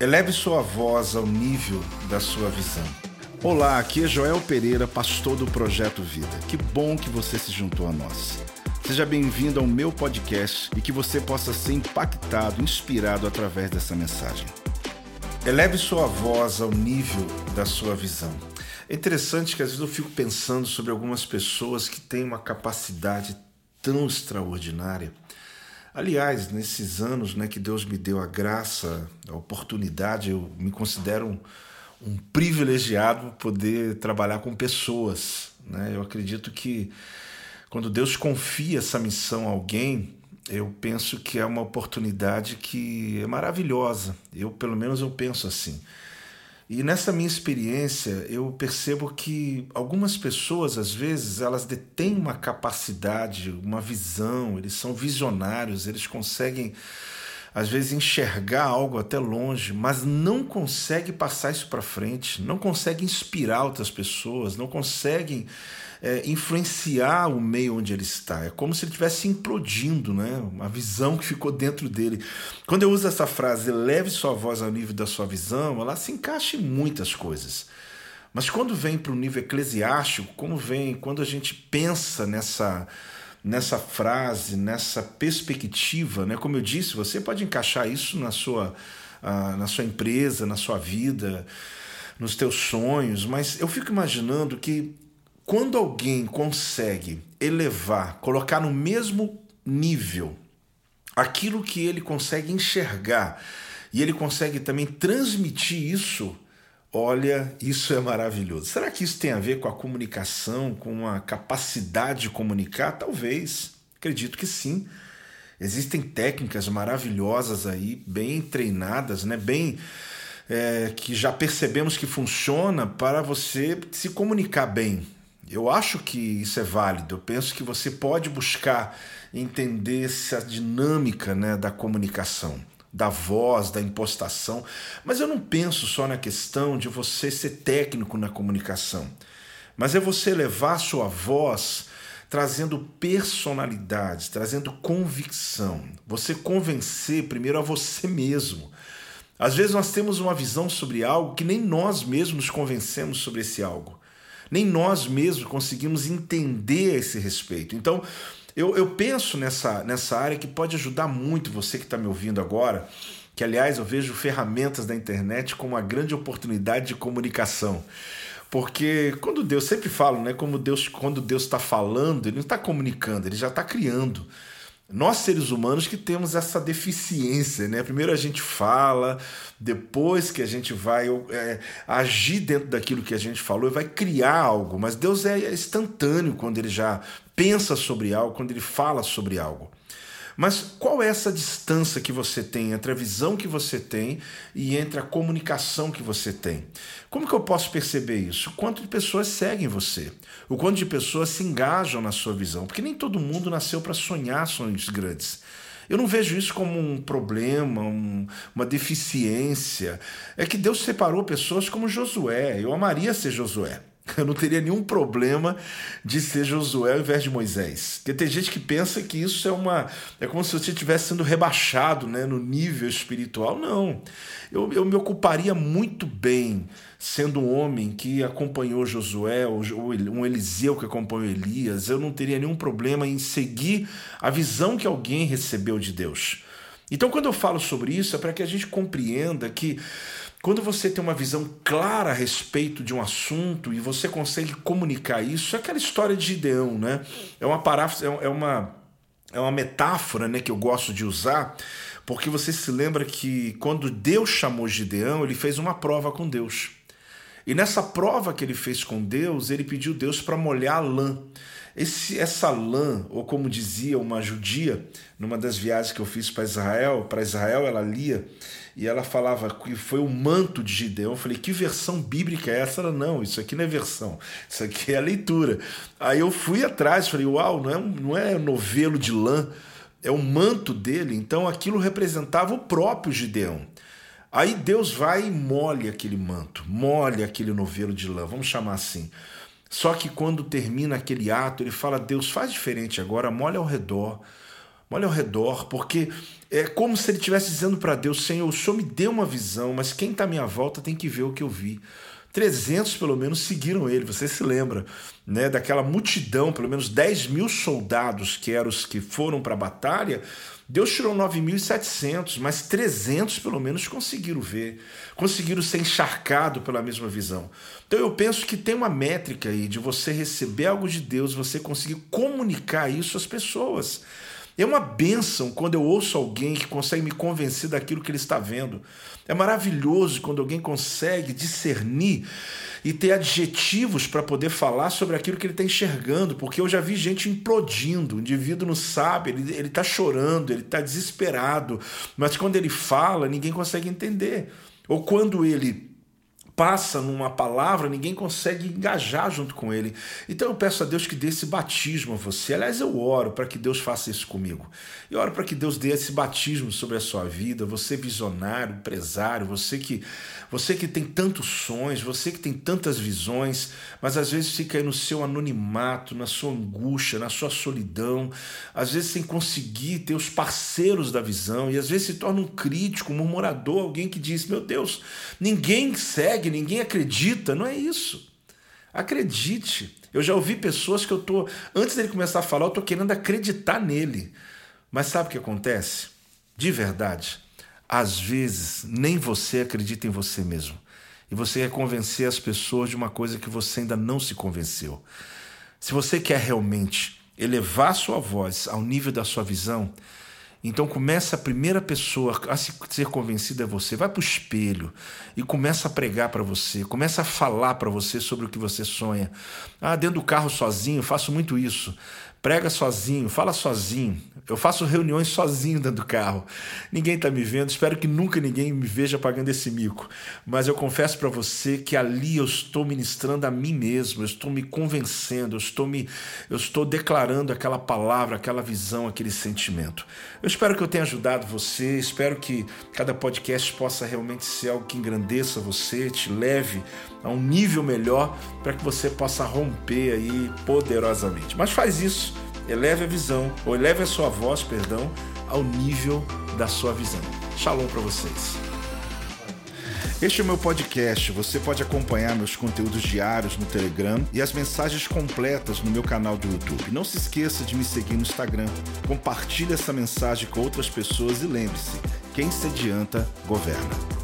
Eleve sua voz ao nível da sua visão. Olá, aqui é Joel Pereira, pastor do Projeto Vida. Que bom que você se juntou a nós. Seja bem-vindo ao meu podcast e que você possa ser impactado, inspirado através dessa mensagem. Eleve sua voz ao nível da sua visão. É interessante que às vezes eu fico pensando sobre algumas pessoas que têm uma capacidade tão extraordinária. Aliás, nesses anos né, que Deus me deu a graça, a oportunidade, eu me considero um, um privilegiado poder trabalhar com pessoas. Né? Eu acredito que quando Deus confia essa missão a alguém, eu penso que é uma oportunidade que é maravilhosa. Eu, pelo menos, eu penso assim. E nessa minha experiência, eu percebo que algumas pessoas, às vezes, elas detêm uma capacidade, uma visão, eles são visionários, eles conseguem, às vezes, enxergar algo até longe, mas não conseguem passar isso para frente, não conseguem inspirar outras pessoas, não conseguem é, influenciar o meio onde ele está. É como se ele estivesse implodindo, né? uma visão que ficou dentro dele. Quando eu uso essa frase, leve sua voz ao nível da sua visão, ela se encaixa em muitas coisas. Mas quando vem para o nível eclesiástico, como vem, quando a gente pensa nessa nessa frase, nessa perspectiva, né? Como eu disse, você pode encaixar isso na sua, uh, na sua empresa, na sua vida, nos teus sonhos, mas eu fico imaginando que quando alguém consegue elevar, colocar no mesmo nível aquilo que ele consegue enxergar e ele consegue também transmitir isso, olha, isso é maravilhoso. Será que isso tem a ver com a comunicação, com a capacidade de comunicar? Talvez, acredito que sim. Existem técnicas maravilhosas aí, bem treinadas, né? bem é, que já percebemos que funciona para você se comunicar bem. Eu acho que isso é válido. Eu penso que você pode buscar entender essa dinâmica né, da comunicação, da voz, da impostação. Mas eu não penso só na questão de você ser técnico na comunicação, mas é você levar a sua voz trazendo personalidade, trazendo convicção. Você convencer primeiro a você mesmo. Às vezes nós temos uma visão sobre algo que nem nós mesmos convencemos sobre esse algo nem nós mesmos conseguimos entender esse respeito. Então, eu, eu penso nessa, nessa área que pode ajudar muito você que está me ouvindo agora, que aliás eu vejo ferramentas da internet como uma grande oportunidade de comunicação. Porque quando Deus, sempre falo, né? Como Deus, quando Deus está falando, ele não está comunicando, ele já está criando. Nós, seres humanos, que temos essa deficiência, né? Primeiro a gente fala, depois que a gente vai é, agir dentro daquilo que a gente falou e vai criar algo. Mas Deus é instantâneo quando ele já pensa sobre algo, quando ele fala sobre algo. Mas qual é essa distância que você tem entre a visão que você tem e entre a comunicação que você tem? Como que eu posso perceber isso? Quanto de pessoas seguem você? O quanto de pessoas se engajam na sua visão? Porque nem todo mundo nasceu para sonhar sonhos grandes. Eu não vejo isso como um problema, um, uma deficiência. É que Deus separou pessoas como Josué. Eu amaria ser Josué. Eu não teria nenhum problema de ser Josué ao invés de Moisés. Porque tem gente que pensa que isso é uma. É como se você estivesse sendo rebaixado né, no nível espiritual. Não. Eu, eu me ocuparia muito bem sendo um homem que acompanhou Josué, ou um Eliseu que acompanhou Elias. Eu não teria nenhum problema em seguir a visão que alguém recebeu de Deus. Então, quando eu falo sobre isso, é para que a gente compreenda que quando você tem uma visão clara a respeito de um assunto e você consegue comunicar isso, é aquela história de Gideão, né? É uma paráfrase, é, é uma, é uma metáfora né, que eu gosto de usar, porque você se lembra que quando Deus chamou Gideão, ele fez uma prova com Deus. E nessa prova que ele fez com Deus, ele pediu Deus para molhar a lã. Esse, essa lã, ou como dizia uma judia, numa das viagens que eu fiz para Israel, para Israel ela lia e ela falava que foi o manto de Gideão. Eu falei, que versão bíblica é essa? Ela, não, isso aqui não é versão, isso aqui é a leitura. Aí eu fui atrás, falei, uau, não é, não é novelo de lã, é o manto dele. Então aquilo representava o próprio Gideão. Aí Deus vai e molha aquele manto, molha aquele novelo de lã, vamos chamar assim. Só que quando termina aquele ato, ele fala: Deus, faz diferente agora, molha ao redor olha ao redor, porque é como se ele estivesse dizendo para Deus: Senhor, o Senhor me deu uma visão, mas quem está à minha volta tem que ver o que eu vi. 300 pelo menos seguiram ele. Você se lembra né, daquela multidão, pelo menos 10 mil soldados que eram os que foram para a batalha. Deus tirou 9.700, mas 300 pelo menos conseguiram ver, conseguiram ser encharcado pela mesma visão. Então eu penso que tem uma métrica aí de você receber algo de Deus, você conseguir comunicar isso às pessoas. É uma bênção quando eu ouço alguém que consegue me convencer daquilo que ele está vendo. É maravilhoso quando alguém consegue discernir e ter adjetivos para poder falar sobre aquilo que ele está enxergando, porque eu já vi gente implodindo, o indivíduo não sabe, ele está chorando, ele está desesperado, mas quando ele fala, ninguém consegue entender. Ou quando ele passa numa palavra, ninguém consegue engajar junto com ele. Então eu peço a Deus que dê esse batismo a você. Aliás, eu oro para que Deus faça isso comigo. E oro para que Deus dê esse batismo sobre a sua vida, você visionário, empresário, você que você que tem tantos sonhos, você que tem tantas visões, mas às vezes fica aí no seu anonimato, na sua angústia, na sua solidão, às vezes sem conseguir ter os parceiros da visão, e às vezes se torna um crítico, um murmurador, alguém que diz: Meu Deus, ninguém segue, ninguém acredita. Não é isso. Acredite. Eu já ouvi pessoas que eu tô, antes dele começar a falar, eu tô querendo acreditar nele. Mas sabe o que acontece? De verdade às vezes, nem você acredita em você mesmo. E você quer convencer as pessoas de uma coisa que você ainda não se convenceu. Se você quer realmente elevar sua voz ao nível da sua visão, então começa a primeira pessoa a ser convencida é você. Vai para o espelho e começa a pregar para você, começa a falar para você sobre o que você sonha. Ah, dentro do carro sozinho, faço muito isso prega sozinho, fala sozinho. Eu faço reuniões sozinho dentro do carro. Ninguém está me vendo, espero que nunca ninguém me veja pagando esse mico. Mas eu confesso para você que ali eu estou ministrando a mim mesmo, eu estou me convencendo, eu estou me eu estou declarando aquela palavra, aquela visão, aquele sentimento. Eu espero que eu tenha ajudado você, espero que cada podcast possa realmente ser algo que engrandeça você, te leve a um nível melhor para que você possa romper aí poderosamente. Mas faz isso, eleve a visão, ou eleve a sua voz, perdão, ao nível da sua visão. Shalom para vocês. Este é o meu podcast. Você pode acompanhar meus conteúdos diários no Telegram e as mensagens completas no meu canal do YouTube. Não se esqueça de me seguir no Instagram. Compartilhe essa mensagem com outras pessoas e lembre-se: quem se adianta, governa.